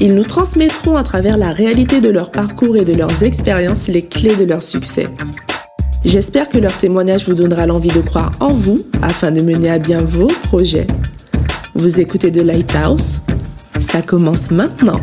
Ils nous transmettront à travers la réalité de leur parcours et de leurs expériences les clés de leur succès. J'espère que leur témoignage vous donnera l'envie de croire en vous afin de mener à bien vos projets. Vous écoutez The Lighthouse Ça commence maintenant.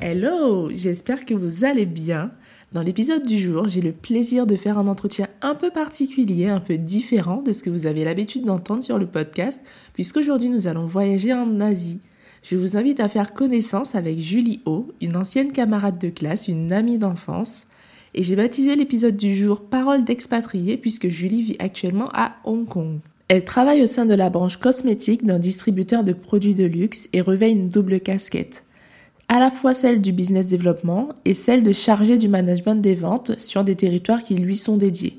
Hello, j'espère que vous allez bien. Dans l'épisode du jour, j'ai le plaisir de faire un entretien un peu particulier, un peu différent de ce que vous avez l'habitude d'entendre sur le podcast, puisqu'aujourd'hui nous allons voyager en Asie. Je vous invite à faire connaissance avec Julie O, une ancienne camarade de classe, une amie d'enfance. Et j'ai baptisé l'épisode du jour Parole d'expatrié puisque Julie vit actuellement à Hong Kong. Elle travaille au sein de la branche cosmétique d'un distributeur de produits de luxe et revêt une double casquette à la fois celle du business développement et celle de charger du management des ventes sur des territoires qui lui sont dédiés.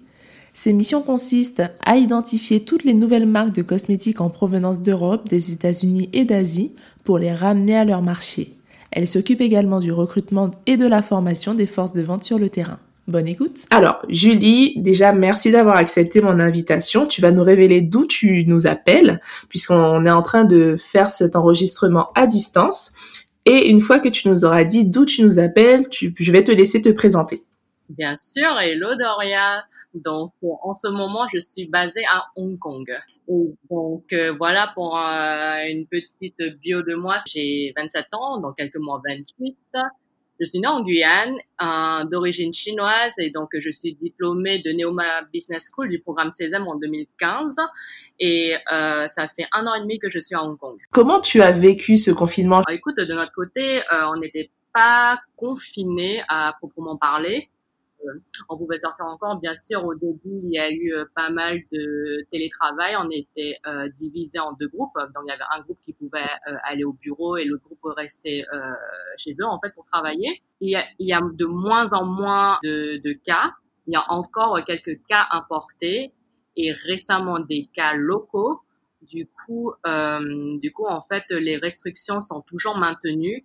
Ses missions consistent à identifier toutes les nouvelles marques de cosmétiques en provenance d'Europe, des États-Unis et d'Asie pour les ramener à leur marché. Elle s'occupe également du recrutement et de la formation des forces de vente sur le terrain. Bonne écoute. Alors, Julie, déjà, merci d'avoir accepté mon invitation. Tu vas nous révéler d'où tu nous appelles, puisqu'on est en train de faire cet enregistrement à distance. Et une fois que tu nous auras dit d'où tu nous appelles, je vais te laisser te présenter. Bien sûr, hello Doria. Donc, en ce moment, je suis basée à Hong Kong. donc, euh, voilà pour euh, une petite bio de moi. J'ai 27 ans, dans quelques mois 28. Je suis née en Guyane, euh, d'origine chinoise, et donc je suis diplômée de Neoma Business School du programme CESAM en 2015. Et euh, ça fait un an et demi que je suis à Hong Kong. Comment tu as vécu ce confinement? Écoute, de notre côté, euh, on n'était pas confinés à proprement parler. Euh, on pouvait sortir encore. Bien sûr, au début, il y a eu euh, pas mal de télétravail. On était euh, divisé en deux groupes. Donc, il y avait un groupe qui pouvait aller au bureau et l'autre groupe rester chez eux, en fait, pour travailler. Il y a, de moins en moins de, de cas. Il y a encore quelques cas importés et récemment des cas locaux. Du coup, du coup, en fait, les restrictions sont toujours maintenues.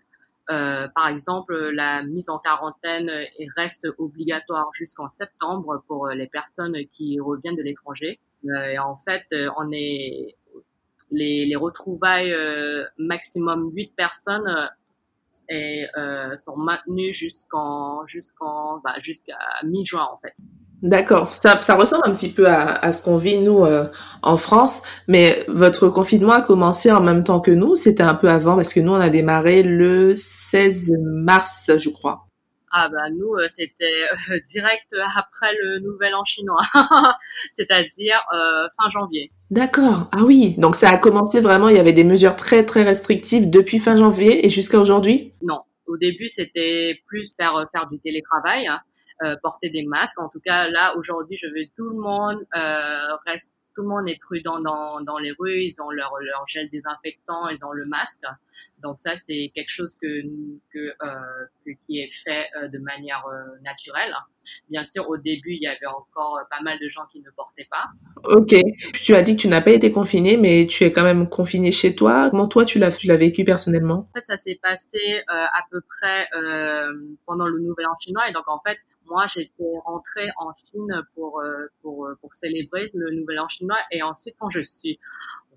Euh, par exemple, la mise en quarantaine reste obligatoire jusqu'en septembre pour les personnes qui reviennent de l'étranger. Euh, en fait, on est les, les retrouvailles maximum 8 personnes et sont maintenues jusqu'en jusqu'en bah, jusqu'à mi-juin en fait. D'accord, ça, ça ressemble un petit peu à, à ce qu'on vit nous euh, en France, mais votre confinement a commencé en même temps que nous, c'était un peu avant parce que nous on a démarré le 16 mars, je crois. Ah bah nous euh, c'était euh, direct après le Nouvel An chinois, c'est-à-dire fin janvier. D'accord, ah oui, donc ça a commencé vraiment, il y avait des mesures très très restrictives depuis fin janvier et jusqu'à aujourd'hui? Non, au début c'était plus faire faire du télétravail. Hein. Euh, porter des masques. En tout cas, là, aujourd'hui, je veux tout le monde euh, reste tout le monde est prudent dans, dans les rues, ils ont leur, leur gel désinfectant, ils ont le masque. Donc ça, c'est quelque chose que, que, euh, qui est fait euh, de manière euh, naturelle. Bien sûr, au début, il y avait encore pas mal de gens qui ne portaient pas. Ok. Tu as dit que tu n'as pas été confiné, mais tu es quand même confiné chez toi. Comment toi, tu l'as, tu l'as vécu personnellement? En fait, ça s'est passé à peu près pendant le Nouvel An chinois. Et donc, en fait, moi, j'étais rentrée en Chine pour, pour, pour célébrer le Nouvel An chinois. Et ensuite, quand je suis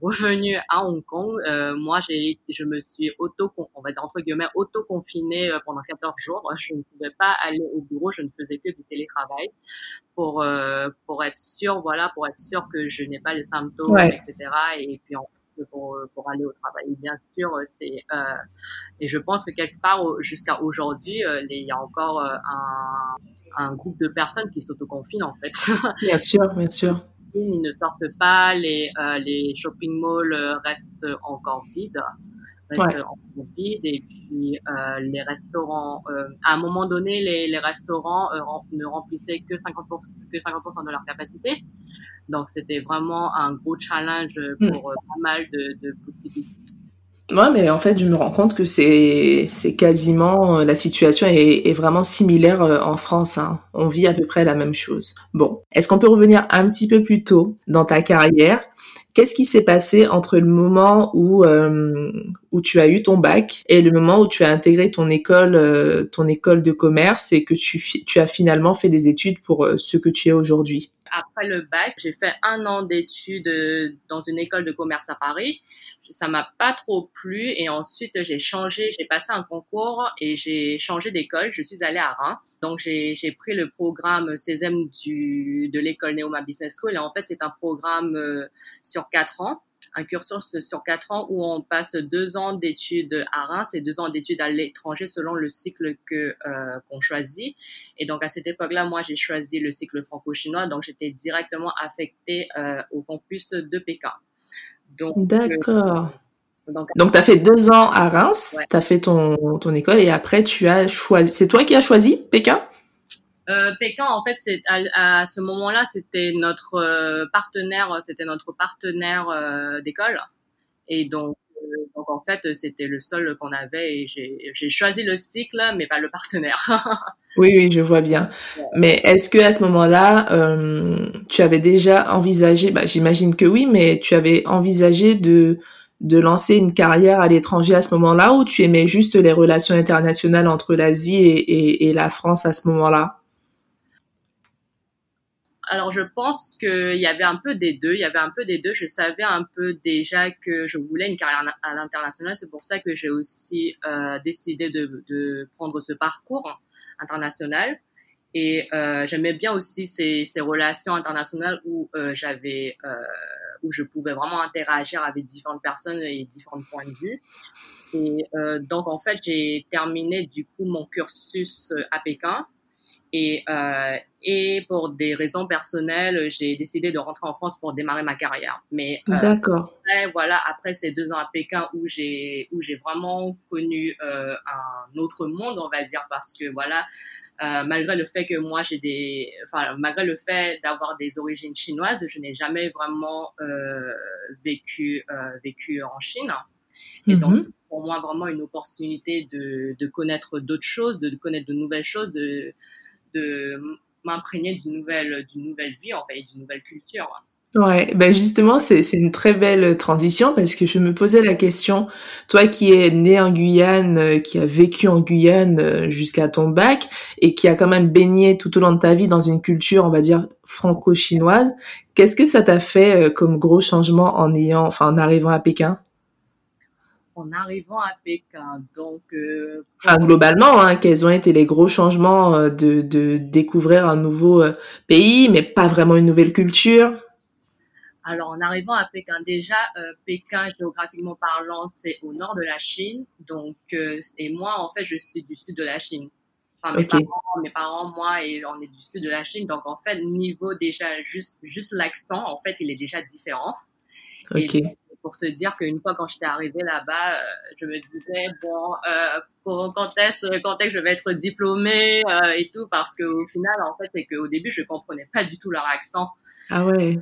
revenue à Hong Kong, euh, moi, j'ai, je me suis auto, on va dire entre guillemets, auto-confinée euh, pendant 14 jours. Je ne pouvais pas aller au bureau, je ne faisais que du télétravail pour euh, pour être sûr, voilà, pour être sûr que je n'ai pas les symptômes, etc. Et puis en pour, pour aller au travail. bien sûr, c'est euh, et je pense que quelque part jusqu'à aujourd'hui, euh, il y a encore un, un groupe de personnes qui s'autoconfinent en fait. bien sûr, bien sûr ils ne sortent pas, les, euh, les shopping malls restent encore vides, restent encore vides, et puis euh, les restaurants, euh, à un moment donné, les, les restaurants ne remplissaient que 50%, que 50% de leur capacité. Donc c'était vraiment un gros challenge hmm. pour pas mal de, de boutiques ici. Ouais, mais en fait, je me rends compte que c'est quasiment la situation est, vraiment similaire en France. Hein. On vit à peu près la même chose. Bon, est-ce qu'on peut revenir un petit peu plus tôt dans ta carrière? Qu'est-ce qui s'est passé entre le moment où euh, où tu as eu ton bac et le moment où tu as intégré ton école euh, ton école de commerce et que tu tu as finalement fait des études pour euh, ce que tu es aujourd'hui? Après le bac, j'ai fait un an d'études euh, dans une école de commerce à Paris. Ça m'a pas trop plu et ensuite j'ai changé, j'ai passé un concours et j'ai changé d'école. Je suis allée à Reims. Donc j'ai pris le programme CESEM du, de l'école Neoma Business School et en fait c'est un programme euh, sur quatre ans un cursus sur quatre ans où on passe deux ans d'études à Reims et deux ans d'études à l'étranger selon le cycle euh, qu'on choisit. Et donc à cette époque-là, moi j'ai choisi le cycle franco-chinois, donc j'étais directement affectée euh, au campus de Pékin. Donc euh, d'accord. donc, donc tu as fait deux ans à Reims, tu as fait ton, ton école et après tu as choisi. C'est toi qui as choisi Pékin? Euh, Pékin, en fait, c'est à, ce moment-là, c'était notre euh, partenaire, c'était notre partenaire euh, d'école, et donc, donc en fait, c'était le seul qu'on avait, et j'ai choisi le cycle, mais pas le partenaire. oui, oui, je vois bien. Mais est-ce que à ce moment-là, tu avais déjà envisagé, bah, j'imagine que oui, mais tu avais envisagé de de lancer une carrière à l'étranger à ce moment-là, ou tu aimais juste les relations internationales entre l'Asie et, et, et la France à ce moment-là? Alors je pense qu'il y avait un peu des deux. Il y avait un peu des deux. Je savais un peu déjà que je voulais une carrière à l'international. C'est pour ça que j'ai aussi euh, décidé de, de, prendre ce parcours international. Et euh, j'aimais bien aussi ces, ces, relations internationales où euh, j'avais, euh, où je pouvais vraiment interagir avec différentes personnes et différents points de vue. Et euh, donc en fait, j'ai terminé du coup mon cursus à Pékin. Et, euh, et pour des raisons personnelles, j'ai décidé de rentrer en France pour démarrer ma carrière. Mais euh, d'accord. Après, voilà, après ces deux ans à Pékin où j'ai où j'ai vraiment connu euh, un autre monde, on va dire, parce que voilà, euh, malgré le fait que moi j'ai des, enfin malgré le fait d'avoir des origines chinoises, je n'ai jamais vraiment euh, vécu euh, vécu en Chine. Et donc mm-hmm. pour moi vraiment une opportunité de de connaître d'autres choses, de connaître de nouvelles choses, de de m'imprégner d'une nouvelle, d'une nouvelle vie, en fait, d'une nouvelle culture. Ouais, ben justement, c'est, une très belle transition parce que je me posais la question, toi qui es né en Guyane, euh, qui a vécu en Guyane euh, jusqu'à ton bac et qui a quand même baigné tout au long de ta vie dans une culture, on va dire, franco-chinoise, qu'est-ce que ça t'a fait euh, comme gros changement en ayant, enfin, en arrivant à Pékin? En arrivant à Pékin. Donc, euh, enfin, globalement, hein, quels ont été les gros changements euh, de, de découvrir un nouveau euh, pays, mais pas vraiment une nouvelle culture? Alors, en arrivant à Pékin, déjà, Pékin, géographiquement parlant, c'est au nord de la Chine. Donc, et moi, en fait, je suis du sud de la Chine. Enfin, mes, parents, mes parents, moi, et on est du sud de la Chine. Donc, en fait, niveau déjà, juste, juste l'accent, en fait, il est déjà différent. Ok pour te dire qu'une fois quand j'étais arrivée là-bas, euh, je me disais bon, euh, quand est-ce quand est-ce que je vais être diplômée euh, et tout parce qu'au final en fait c'est qu'au début je comprenais pas du tout leur accent. Ah ouais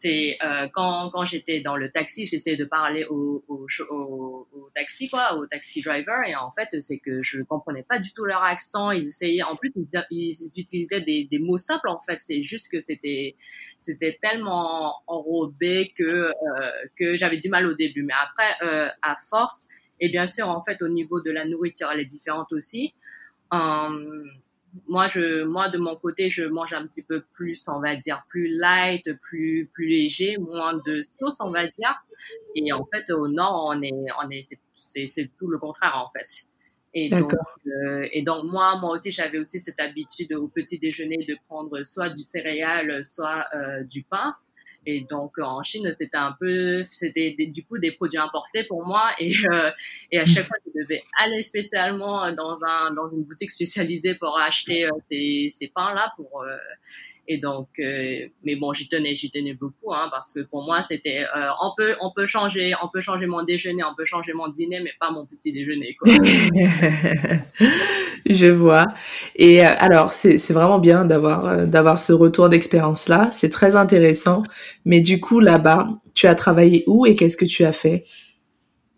c'est euh, quand, quand j'étais dans le taxi, j'essayais de parler au, au, au, au, taxi, quoi, au taxi driver, et en fait, c'est que je comprenais pas du tout leur accent. Ils essayaient, en plus, ils, ils utilisaient des, des, mots simples, en fait. C'est juste que c'était, c'était tellement enrobé que, euh, que j'avais du mal au début. Mais après, euh, à force, et bien sûr, en fait, au niveau de la nourriture, elle est différente aussi. Euh, moi, je, moi, de mon côté, je mange un petit peu plus, on va dire, plus light, plus, plus léger, moins de sauce, on va dire. Et en fait, au nord, on est, on est, c'est, c'est tout le contraire, en fait. Et donc, euh, et donc, moi, moi aussi, j'avais aussi cette habitude au petit déjeuner de prendre soit du céréal, soit euh, du pain. Et donc en Chine, c'était un peu, c'était du coup des produits importés pour moi. Et, euh, et à chaque fois, je devais aller spécialement dans, un, dans une boutique spécialisée pour acheter euh, ces, ces pains-là. Pour, euh, et donc, euh, mais bon, j'y tenais, j'y tenais beaucoup, hein, parce que pour moi, c'était, euh, on peut, on peut changer, on peut changer mon déjeuner, on peut changer mon dîner, mais pas mon petit déjeuner. Quoi. Je vois. Et euh, alors, c'est, vraiment bien d'avoir, d'avoir ce retour d'expérience là. C'est très intéressant. Mais du coup, là-bas, tu as travaillé où et qu'est-ce que tu as fait?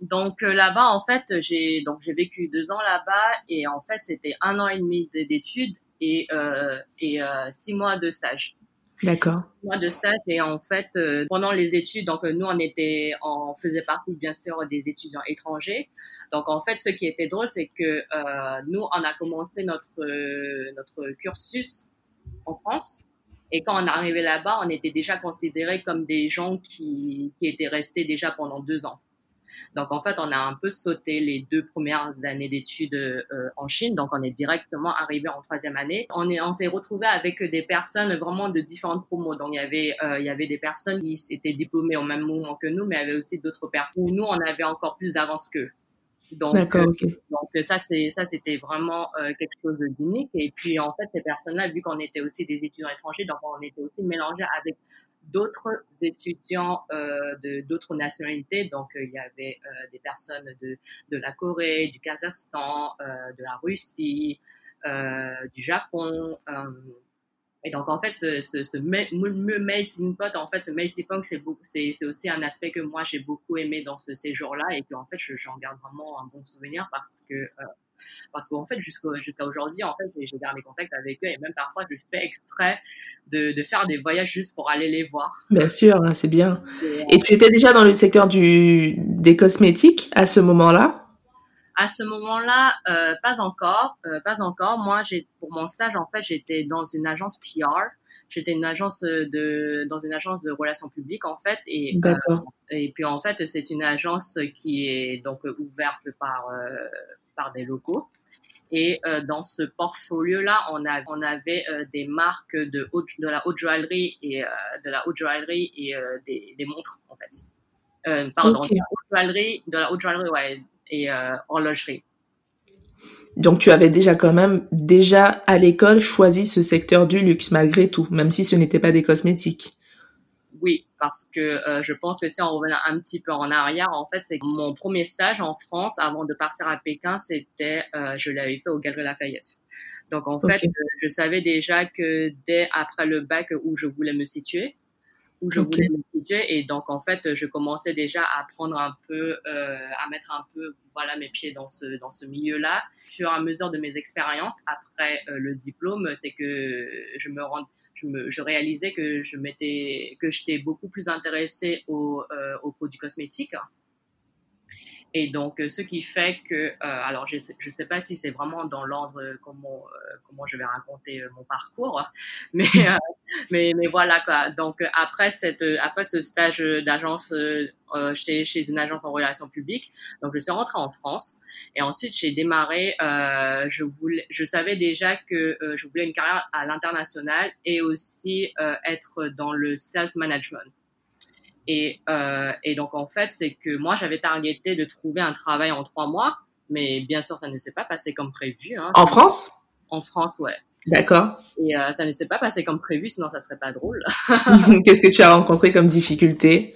Donc là-bas, en fait, j'ai donc j'ai vécu deux ans là-bas et en fait, c'était un an et demi d'études et euh, et euh, six mois de stage. D'accord. Six mois de stage et en fait, euh, pendant les études, donc nous on était, on faisait partie bien sûr des étudiants étrangers. Donc en fait, ce qui était drôle, c'est que nous on a commencé notre notre cursus en France et quand on arrivé là-bas, on était déjà considérés comme des gens qui, qui étaient restés déjà pendant deux ans. Donc en fait, on a un peu sauté les deux premières années d'études euh, en Chine. Donc on est directement arrivé en troisième année. On est, on s'est retrouvé avec des personnes vraiment de différentes promos. Donc il y avait, euh, il y avait des personnes qui étaient diplômées au même moment que nous, mais il y avait aussi d'autres personnes. Nous, on avait encore plus d'avance qu'eux. Donc, euh, donc ça, c'est ça, c'était vraiment euh, quelque chose d'unique. Et puis en fait, ces personnes-là, vu qu'on était aussi des étudiants étrangers, donc on était aussi mélangés avec d'autres étudiants euh, de d'autres nationalités. Donc euh, il y avait euh, des personnes de de la Corée, du Kazakhstan, de la Russie, du Japon. Et donc, en fait, ce, ce, ce melting pot, en fait, ce melting pot, c'est, aussi un aspect que moi, j'ai beaucoup aimé dans ce séjour-là. Et puis, en fait, j'en garde vraiment un bon souvenir parce que, parce qu'en fait, jusqu'à, jusqu'à aujourd'hui, en fait, j'ai gardé contact avec eux et même parfois, je fais exprès de, de faire des voyages juste pour aller les voir. Bien sûr, hein, c'est bien. Et, et tu étais déjà dans le secteur du, des cosmétiques à ce moment-là? À ce moment-là, euh, pas encore, euh, pas encore. Moi, j'ai pour mon stage, en fait, j'étais dans une agence PR. J'étais une agence de dans une agence de relations publiques en fait et euh, et puis en fait c'est une agence qui est donc ouverte par euh, par des locaux et euh, dans ce portfolio là on a on avait des marques de haute, de la haute joaillerie et de la haute joaillerie et des, des montres en fait pardon okay. de la haute joaillerie de la haute joaillerie ouais et euh, horlogerie. Donc tu avais déjà quand même déjà à l'école choisi ce secteur du luxe malgré tout, même si ce n'était pas des cosmétiques. Oui, parce que euh, je pense que si on revient un petit peu en arrière, en fait, c'est mon premier stage en France avant de partir à Pékin, c'était, euh, je l'avais fait au Galeries Lafayette. Donc en fait, okay. je savais déjà que dès après le bac où je voulais me situer, où je okay. voulais me situer. Et donc, en fait, je commençais déjà à prendre un peu, euh, à mettre un peu, voilà, mes pieds dans ce, dans ce milieu-là. Et à mesure de mes expériences, après euh, le diplôme, c'est que je me rends, je, me, je réalisais que je m'étais, que j'étais beaucoup plus intéressée aux, euh, aux produits cosmétiques. Et donc, ce qui fait que, euh, alors je je sais pas si c'est vraiment dans l'ordre comment euh, comment je vais raconter euh, mon parcours, mais mais mais voilà quoi. Donc après cette après ce stage d'agence chez chez une agence en relations publiques, donc je suis rentrée en France et ensuite j'ai démarré. je voulais, je savais déjà que je voulais une carrière à l'international et aussi être dans le sales management. Et, euh, et donc, en fait, c'est que moi, j'avais targeté de trouver un travail en trois mois, mais bien sûr, ça ne s'est pas passé comme prévu. Hein. En France? En France, ouais. D'accord. Et euh, ça ne s'est pas passé comme prévu, sinon ça serait pas drôle. Qu'est-ce que tu as rencontré comme difficulté?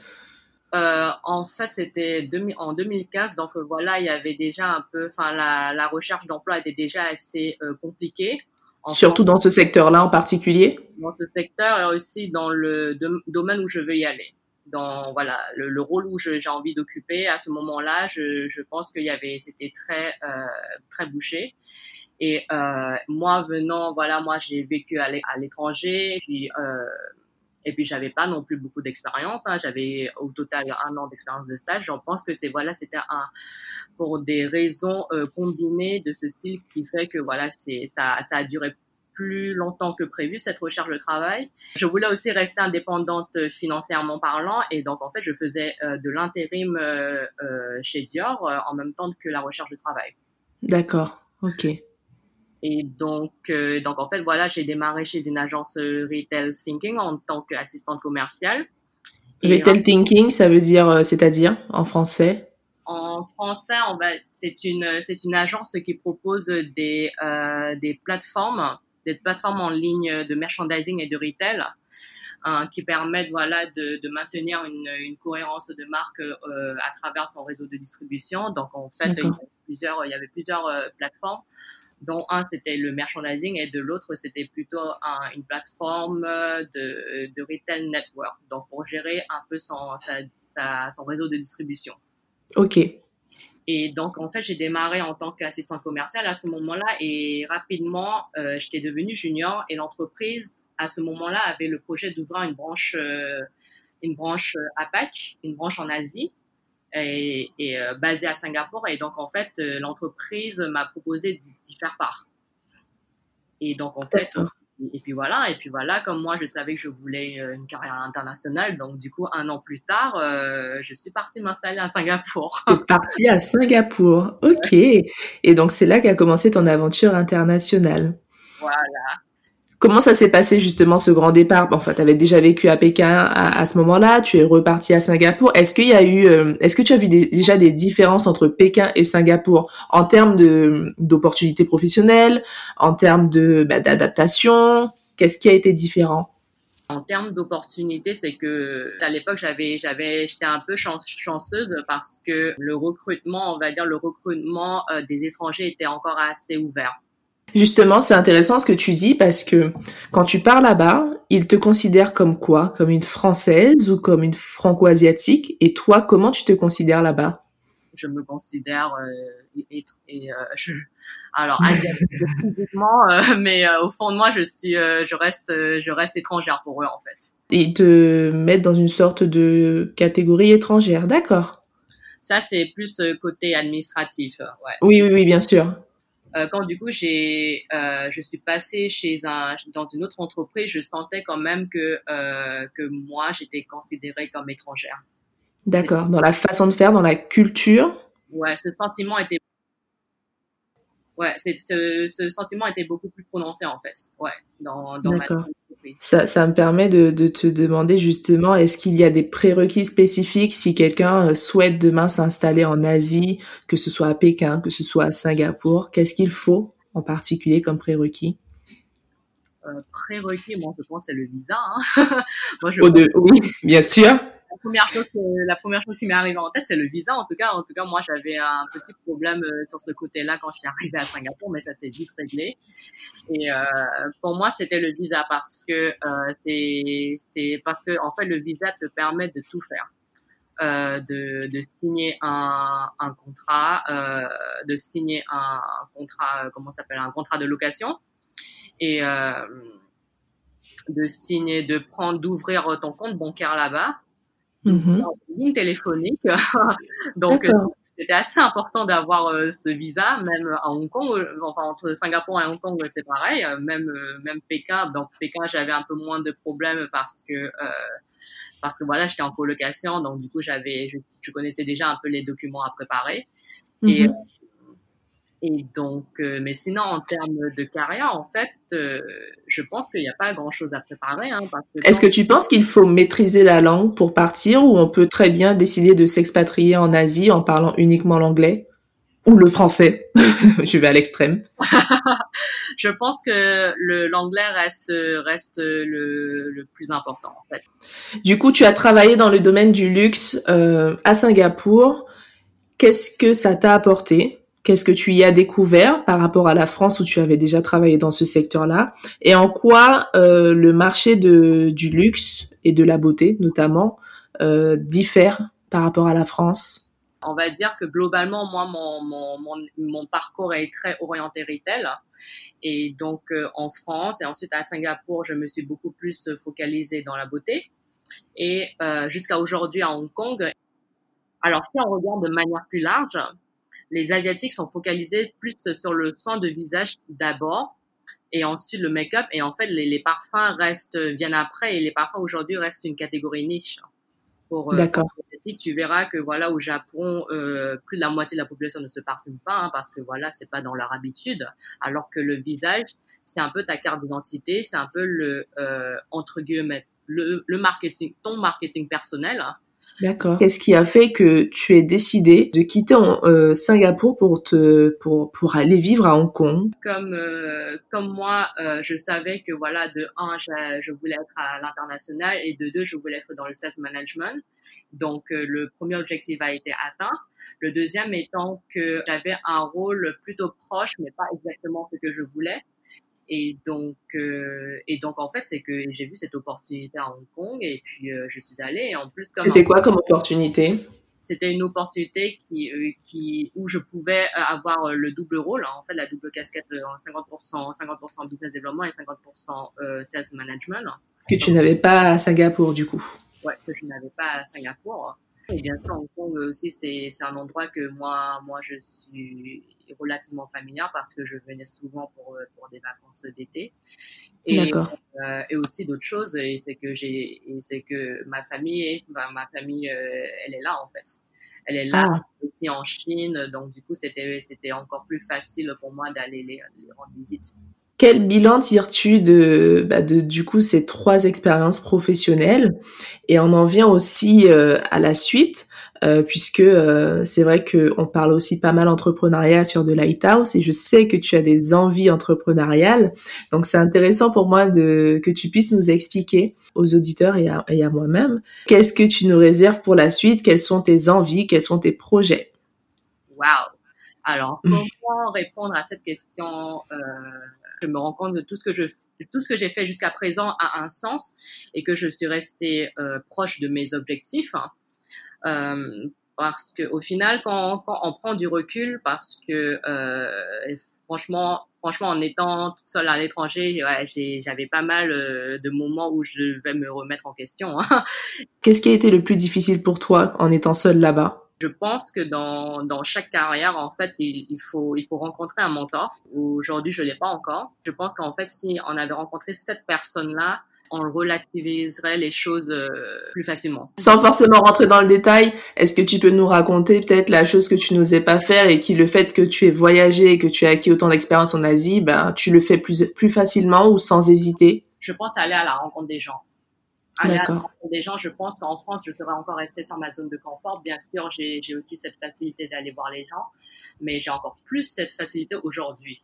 Euh, En fait, c'était en 2015, donc voilà, il y avait déjà un peu, enfin, la, la recherche d'emploi était déjà assez euh, compliquée. En Surtout France, dans ce secteur-là en particulier? Dans ce secteur et aussi dans le domaine où je veux y aller dans voilà le, le rôle où j'ai envie d'occuper. À ce moment-là je, pense qu'il y avait c'était très euh, très bouché. Et euh, moi venant voilà moi j'ai vécu à l'étranger. Euh, et puis j'avais pas non plus beaucoup d'expérience hein, j'avais au total un an d'expérience de stage. J'en pense que c'est voilà c'était un pour des raisons combinées de ce style qui fait que voilà c'est ça ça a duré plus longtemps que prévu cette recherche de travail. Je voulais aussi rester indépendante financièrement parlant et donc en fait je faisais euh, de l'intérim euh, euh, chez Dior en même temps que la recherche de travail. D'accord, ok. Et donc, euh, donc en fait voilà j'ai démarré chez une agence Retail Thinking en tant qu'assistante commerciale. Retail Thinking, ça veut dire, c'est-à-dire en français? En français, on va, c'est une, c'est une agence qui propose des, euh, des plateformes des plateformes en ligne de merchandising et de retail euh, qui permettent voilà de, de maintenir une, une, cohérence de marque euh, à travers son réseau de distribution. Donc en fait, il y avait plusieurs, il y avait plusieurs euh, plateformes dont un c'était le merchandising et de l'autre c'était plutôt un, une plateforme de, de retail network donc pour gérer un peu son, sa, sa, son réseau de distribution. Ok. Et donc, en fait, j'ai démarré en tant qu'assistant commercial à ce moment-là et rapidement, euh, j'étais devenue junior et l'entreprise, à ce moment-là, avait le projet d'ouvrir une branche, euh, une branche euh, APAC, une branche en Asie et, et euh, basée à Singapour. Et donc, en fait, euh, l'entreprise m'a proposé d'y faire part. Et donc, en fait, et puis voilà, et puis voilà, comme moi, je savais que je voulais euh, une carrière internationale, donc du coup, un an plus tard, euh, je suis partie m'installer à Singapour. Partie à Singapour, ok. Et donc, c'est là qu'a commencé ton aventure internationale. Voilà. Comment ça s'est passé justement ce grand départ? Enfin, tu avais déjà vécu à Pékin à, ce moment-là, tu es reparti à Singapour. Est-ce qu'il y a eu, euh, est-ce que tu as vu déjà des différences entre Pékin et Singapour en termes d'opportunités professionnelles, en termes de bah, d'adaptation? Qu'est-ce qui a été différent? En termes d'opportunités, c'est que à l'époque, j'avais, j'avais, j'étais un peu chanceuse parce que le recrutement, on va dire le recrutement euh, des étrangers était encore assez ouvert. Justement, c'est intéressant ce que tu dis parce que quand tu pars là-bas, ils te considèrent comme quoi? Comme une française ou comme une franco-asiatique? Et toi, comment tu te considères là-bas? Je me considère euh, et, et euh, je, alors asiatique physiquement, euh, mais euh, au fond de moi, je suis, je reste, je reste étrangère pour eux en fait. Ils te mettent dans une sorte de catégorie étrangère, d'accord Ça, c'est plus côté administratif. Ouais. Oui, oui, oui, bien sûr. Euh, quand du coup j'ai, euh, je suis passée chez un, dans une autre entreprise, je sentais quand même que euh, que moi j'étais considérée comme étrangère. D'accord. Dans la façon de faire, dans la culture. Ouais, ce sentiment était, ouais, c'est, ce, ce sentiment était beaucoup plus prononcé en fait. Ouais, dans dans ma. Entreprise. Ça, ça me permet de, de te demander justement, est-ce qu'il y a des prérequis spécifiques si quelqu'un euh, souhaite demain s'installer en Asie, que ce soit à Pékin, que ce soit à Singapour, qu'est-ce qu'il faut en particulier comme prérequis? Euh, prérequis, moi je pense c'est le visa. Hein. moi je Au de- Oui, bien sûr. La première chose qui m'est arrivée en tête c'est le visa en tout cas. En tout cas moi j'avais un petit problème euh, sur ce côté-là quand je suis arrivée à Singapour mais ça s'est vite réglé. Et euh, pour moi c'était le visa parce que euh, c'est c'est parce que en fait le visa te permet de tout faire. De, de signer un, un contrat de signer un, contrat comment s'appelle un contrat de location et de signer de prendre d'ouvrir ton compte bancaire là-bas Mhm. ligne téléphonique. Donc, euh, c'était assez important d'avoir euh, ce visa, même à Hong Kong, euh, enfin entre Singapour et Hong Kong, c'est pareil, euh, même même Pékin. Donc Pékin, j'avais un peu moins de problèmes parce que parce que voilà, j'étais en colocation, donc du coup j'avais, je, je connaissais déjà un peu les documents à préparer. Mhm. et donc, euh, mais sinon en termes de carrière, en fait, euh, je pense qu'il n'y a pas grand chose à préparer, hein, Est-ce que tu penses qu'il faut maîtriser la langue pour partir ou on peut très bien décider de s'expatrier en Asie en parlant uniquement l'anglais ou le français? Je vais à l'extrême. je pense que l'anglais reste reste le, le plus important en fait. Du coup, tu as travaillé dans le domaine du luxe euh, à Singapour. Qu'est-ce que ça t'a apporté? Qu'est-ce que tu y as découvert par rapport à la France où tu avais déjà travaillé dans ce secteur-là? Et en quoi euh, le marché de, du luxe et de la beauté, notamment, euh, diffère par rapport à la France? On va dire que globalement, moi, mon mon mon, parcours est très orienté retail. Et donc euh, en France et ensuite à Singapour, je me suis beaucoup plus focalisée dans la beauté. Et jusqu'à aujourd'hui à Hong Kong. Alors si on regarde de manière plus large, les asiatiques sont focalisés plus sur le soin de visage d'abord et ensuite le make-up et en fait les, les parfums restent viennent après et les parfums aujourd'hui restent une catégorie niche pour euh, D'accord. pour les asiatiques. tu verras que voilà au Japon euh, plus de la moitié de la population ne se parfume pas hein, parce que voilà c'est pas dans leur habitude alors que le visage c'est un peu ta carte d'identité c'est un peu le euh, entre guillemets le, le marketing ton marketing personnel hein. D'accord. Qu'est-ce qui a fait que tu aies décidé de quitter euh, Singapour pour te pour pour aller vivre à Hong Kong? Comme euh, comme moi, euh, je savais que voilà, de un, je, je voulais être à l'international et de deux, je voulais être dans le sales management. Donc euh, le premier objectif a été atteint. Le deuxième étant que j'avais un rôle plutôt proche, mais pas exactement ce que je voulais. Et donc, euh, et donc en fait, c'est que j'ai vu cette opportunité à Hong Kong et puis euh, je suis allée. Et en plus, comme C'était quoi comme opportunité? C'était une opportunité qui, euh, qui, où je pouvais avoir euh, le double rôle, hein, en fait, la double casquette en 50%, 50% business développement et 50% euh, sales management. Que tu n'avais pas à Singapour, du coup? Ouais, que je n'avais pas à Singapour. Et bien sûr, Hong Kong aussi, c'est un endroit que moi, moi, je suis relativement familière parce que je venais souvent pour, pour des vacances d'été. Et, euh, et aussi d'autres choses, et c'est que j'ai, c'est que ma famille, ma, ma famille, euh, elle est là en fait. Elle est là ah. aussi en Chine, donc du coup, c'était, c'était encore plus facile pour moi d'aller les, les rendre visite. Quel bilan tires-tu de, bah de, du coup, ces trois expériences professionnelles? Et on en vient aussi euh, à la suite, euh, puisque euh, c'est vrai qu'on parle aussi pas mal entrepreneuriat sur de Lighthouse, et je sais que tu as des envies entrepreneuriales. Donc, c'est intéressant pour moi de que tu puisses nous expliquer aux auditeurs et à, et à moi-même qu'est-ce que tu nous réserves pour la suite, quelles sont tes envies, quels sont tes projets? Wow alors, comment répondre à cette question euh, Je me rends compte que tout ce que je, tout ce que j'ai fait jusqu'à présent a un sens et que je suis restée euh, proche de mes objectifs. Hein. Euh, parce que au final, quand, on prend du recul, parce que euh, franchement, franchement, en étant toute seule à l'étranger, j'avais pas mal de moments où je vais me remettre en question. Hein. Qu'est-ce qui a été le plus difficile pour toi en étant seule là-bas? Je pense que dans, dans chaque carrière, en fait, il, il faut, il faut rencontrer un mentor. Aujourd'hui, je l'ai pas encore. Je pense qu'en fait, si on avait rencontré cette personne-là, on relativiserait les choses euh, plus facilement. Sans forcément rentrer dans le détail, est-ce que tu peux nous raconter peut-être la chose que tu n'osais pas faire et qui le fait que tu aies voyagé et que tu as acquis autant d'expérience en Asie, ben tu le fais plus plus facilement ou sans hésiter? Je pense aller à la rencontre des gens à la des gens, je pense qu'en France, je serais encore restée sur ma zone de confort. Bien sûr, j'ai aussi cette facilité d'aller voir les gens, mais j'ai encore plus cette facilité aujourd'hui.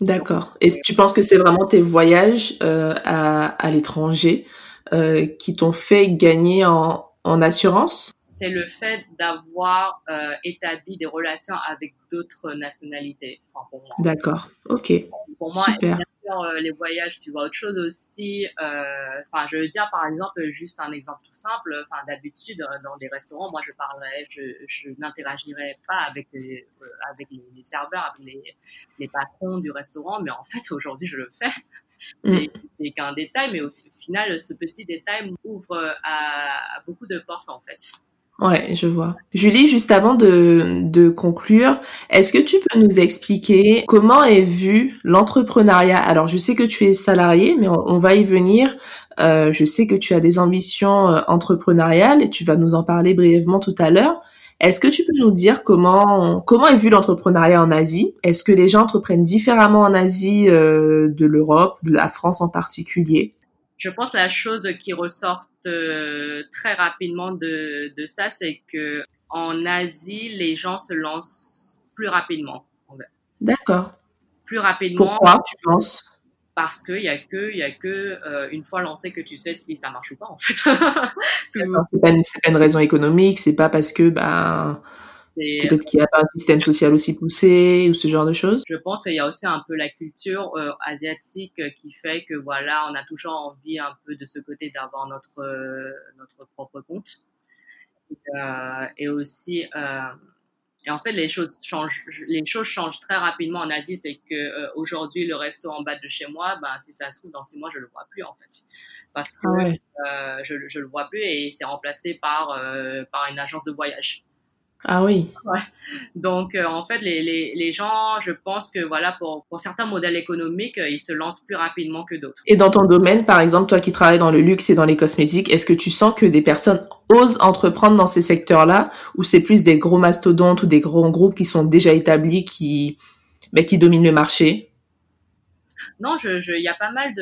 D'accord. Et tu penses que c'est vraiment tes voyages euh, à, à l'étranger euh, qui t'ont fait gagner en, en assurance? C'est le fait d'avoir euh, établi des relations avec d'autres nationalités. Enfin, D'accord. Ok. Pour moi, Super. Euh, les voyages, tu vois autre chose aussi. Euh, enfin, je veux dire, par exemple, juste un exemple tout simple. Enfin, d'habitude, euh, dans des restaurants, moi, je parlerais, je, je n'interagirais pas avec les, avec les, serveurs, avec les, les, patrons du restaurant, mais en fait, aujourd'hui, je le fais. Mm. C'est qu'un détail, mais au final, ce petit détail ouvre à, à beaucoup de portes, en fait. Ouais, je vois. Julie, juste avant de, de conclure, est-ce que tu peux nous expliquer comment est vu l'entrepreneuriat? Alors, je sais que tu es salarié, mais on, va y venir. Euh, je sais que tu as des ambitions euh, entrepreneuriales et tu vas nous en parler brièvement tout à l'heure. Est-ce que tu peux nous dire comment comment est vu l'entrepreneuriat en Asie? Est-ce que les gens entreprennent différemment en Asie euh, de l'Europe, de la France en particulier? Je pense la chose qui ressort euh, très rapidement de, de ça, c'est que en Asie, les gens se lancent plus rapidement. D'accord. Plus rapidement. Pourquoi tu penses? Parce qu'il y a que, y a que euh, une fois lancé que tu sais si ça marche ou pas en fait. c'est pas, une, pas une raison économique, c'est pas parce que bah Peut-être qu'il n'y a pas un système social aussi poussé ou ce genre de choses. Je pense qu'il y a aussi un peu la culture euh, asiatique qui fait que voilà, on a toujours envie un peu de ce côté d'avoir notre euh, notre propre compte. Euh, et aussi, euh, et en fait, les choses changent. Les choses changent très rapidement en Asie. C'est que aujourd'hui, le resto en bas de chez moi, ben si ça se trouve dans six mois, je le vois plus en fait, parce que ah je je le vois plus et c'est remplacé par par une agence de voyage. Ah oui. Ouais. Donc, euh, en fait, les, les, les, gens, je pense que voilà, pour, pour certains modèles économiques, euh, ils se lancent plus rapidement que d'autres. Et dans ton domaine, par exemple, toi qui travailles dans le luxe et dans les cosmétiques, est-ce que tu sens que des personnes osent entreprendre dans ces secteurs-là, ou c'est plus des gros mastodontes ou des gros groupes qui sont déjà établis, qui, mais qui dominent le marché? Non, il je, y a pas mal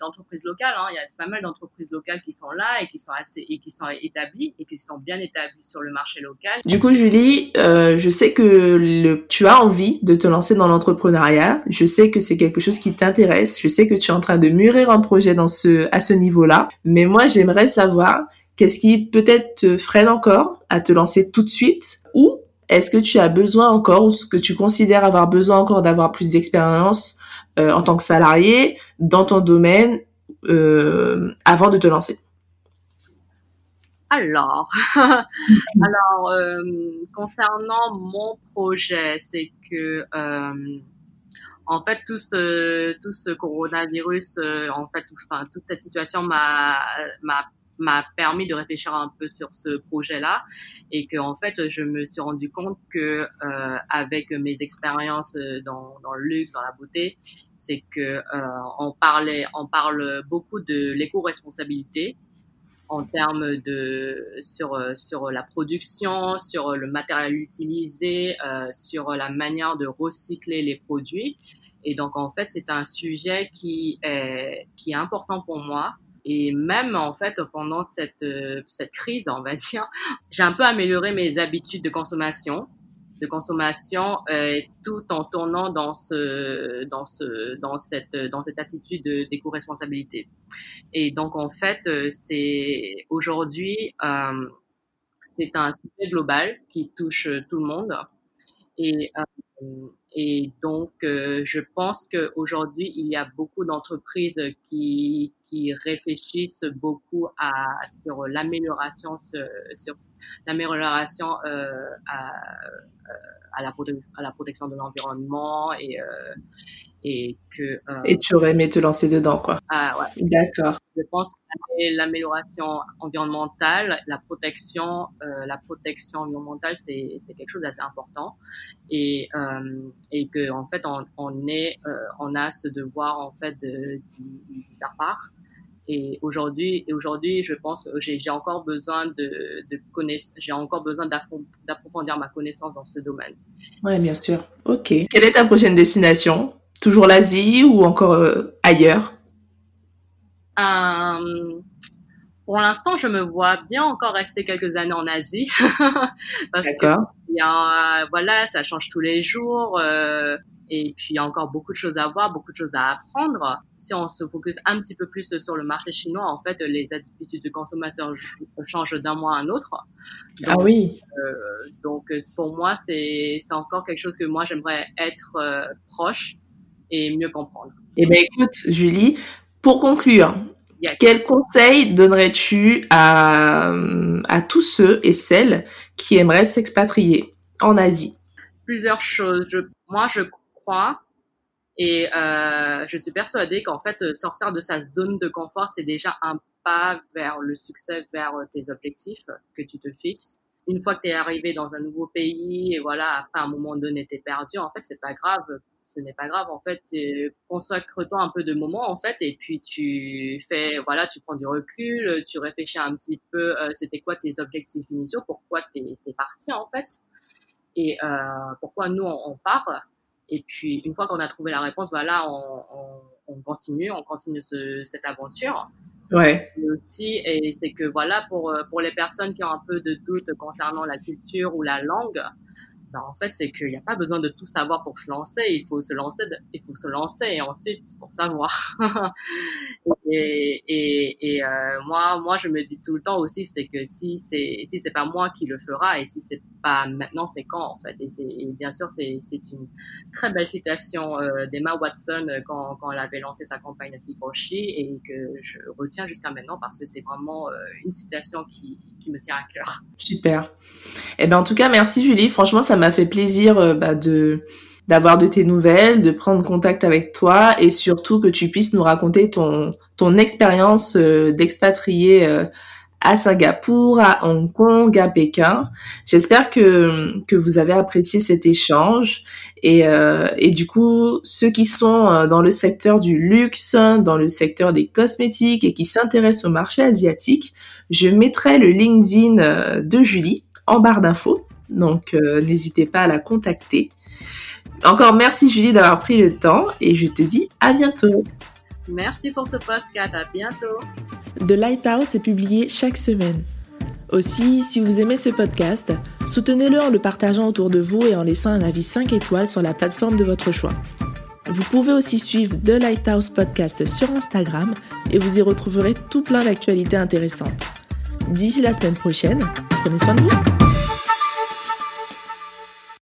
d'entreprises de, locales. Hein. Il y a pas mal d'entreprises locales qui sont là et qui sont et qui sont établies et qui sont bien établies sur le marché local. Du coup, Julie, euh, je sais que tu as envie de te lancer dans l'entrepreneuriat. Je sais que c'est quelque chose qui t'intéresse. Je sais que tu es en train de mûrir un projet à ce niveau-là. Mais moi, j'aimerais savoir qu'est-ce qui peut-être te freine encore à te lancer tout de suite ou est-ce que tu as besoin encore ou ce que tu considères avoir besoin encore d'avoir plus d'expérience euh, en tant que salarié dans ton domaine euh, avant de te lancer. Alors, euh, concernant mon projet, c'est que en fait tout ce coronavirus, en fait, toute cette situation m'a m'a permis de réfléchir un peu sur ce projet-là et que en fait je me suis rendu compte que euh, avec mes expériences dans, dans le luxe, dans la beauté, c'est que euh, on parlait, on parle beaucoup de l'éco-responsabilité en termes de sur sur la production, sur le matériel utilisé, euh, sur la manière de recycler les produits. Et donc en fait, c'est un sujet qui est qui est important pour moi. Et même en fait pendant cette cette crise, on va dire, j'ai un peu amélioré mes habitudes de consommation de consommation euh, tout en tournant dans ce dans ce dans cette dans cette attitude d'éco-responsabilité. Et donc en fait, euh, c'est aujourd'hui euh, c'est un sujet global qui touche tout le monde et euh, et donc, euh, je pense qu'aujourd'hui, il y a beaucoup d'entreprises qui, qui réfléchissent beaucoup à, sur l'amélioration, sur, sur l'amélioration euh, à, à, la à la protection de l'environnement et, euh, et que. Euh, et tu aurais aimé te lancer dedans, quoi. Ah ouais. D'accord. Je pense que l'amélioration environnementale, la protection, euh, la protection environnementale, c'est quelque chose d'assez important et euh, et que en fait on, on est euh, on a ce devoir en fait d'y faire part. Et aujourd'hui, et aujourd'hui, je pense que j'ai encore besoin de, de connaître, j'ai encore besoin d'approfondir ma connaissance dans ce domaine. Ouais, bien sûr. Ok. Quelle est ta prochaine destination? Toujours l'Asie ou encore euh, ailleurs? Euh, Pour l'instant, je me vois bien encore rester quelques années en Asie. parce que voilà, ça change tous les jours. Euh, et puis, il y a encore beaucoup de choses à voir, beaucoup de choses à apprendre. Si on se focus un petit peu plus sur le marché chinois, en fait, les habitudes de consommation changent d'un mois à un autre. ah oui. Euh, donc, pour moi, c'est encore quelque chose que moi, j'aimerais être euh, proche et mieux comprendre. Eh bien, écoute, Julie, pour conclure, quel conseil donnerais-tu à, à tous ceux et celles qui aimeraient s'expatrier en Asie? Plusieurs choses. Je, moi, je crois et euh, je suis persuadée qu'en fait, sortir de sa zone de confort, c'est déjà un pas vers le succès, vers tes objectifs que tu te fixes. Une fois que tu es arrivé dans un nouveau pays et voilà, après un moment donné, tu es perdu, en fait, c'est pas grave ce n'est pas grave. En fait, consacre-toi un peu de moments, en fait, et puis tu fais, voilà, tu prends du recul, tu réfléchis un petit peu, euh, c'était quoi tes objectifs initiaux, pourquoi tu es, parti, en fait, et euh, pourquoi nous, on, part. Et puis, une fois qu'on a trouvé la réponse, voilà, on, on, on continue, on continue ce, cette aventure. Ouais. Et aussi, et c'est que voilà, pour, pour les personnes qui ont un peu de doute concernant la culture ou la langue, ben, en fait, c'est qu'il n'y a pas besoin de tout savoir pour se lancer. Il faut se lancer, il faut se lancer et ensuite pour savoir. et, euh, moi, moi, je me dis tout le temps aussi, c'est que si c'est si c'est pas moi qui le fera et si c'est pas maintenant, c'est quand en fait. Et, bien sûr, c'est une très belle citation euh, d'Emma Watson euh, quand elle avait lancé sa campagne Hiroshi et que je retiens jusqu'à maintenant parce que c'est vraiment une citation qui me tient à cœur. Super. Eh ben en tout cas, merci Julie. Franchement, ça m'a fait plaisir bah, de d'avoir de tes nouvelles, de prendre contact avec toi et surtout que tu puisses nous raconter ton ton expérience euh, d'expatrié euh, à Singapour, à Hong Kong, à Pékin. J'espère que que vous avez apprécié cet échange et et du coup ceux qui sont dans le secteur du luxe, dans le secteur des cosmétiques et qui s'intéressent au marché asiatique, je mettrai le LinkedIn de Julie en barre d'infos. Donc euh, n'hésitez pas à la contacter. Encore merci Julie d'avoir pris le temps et je te dis à bientôt. Merci pour ce podcast, à bientôt. The Lighthouse est publié chaque semaine. Aussi, si vous aimez ce podcast, soutenez-le en le partageant autour de vous et en laissant un avis 5 étoiles sur la plateforme de votre choix. Vous pouvez aussi suivre The Lighthouse Podcast sur Instagram et vous y retrouverez tout plein d'actualités intéressantes. D'ici la semaine prochaine, prenez soin de vous.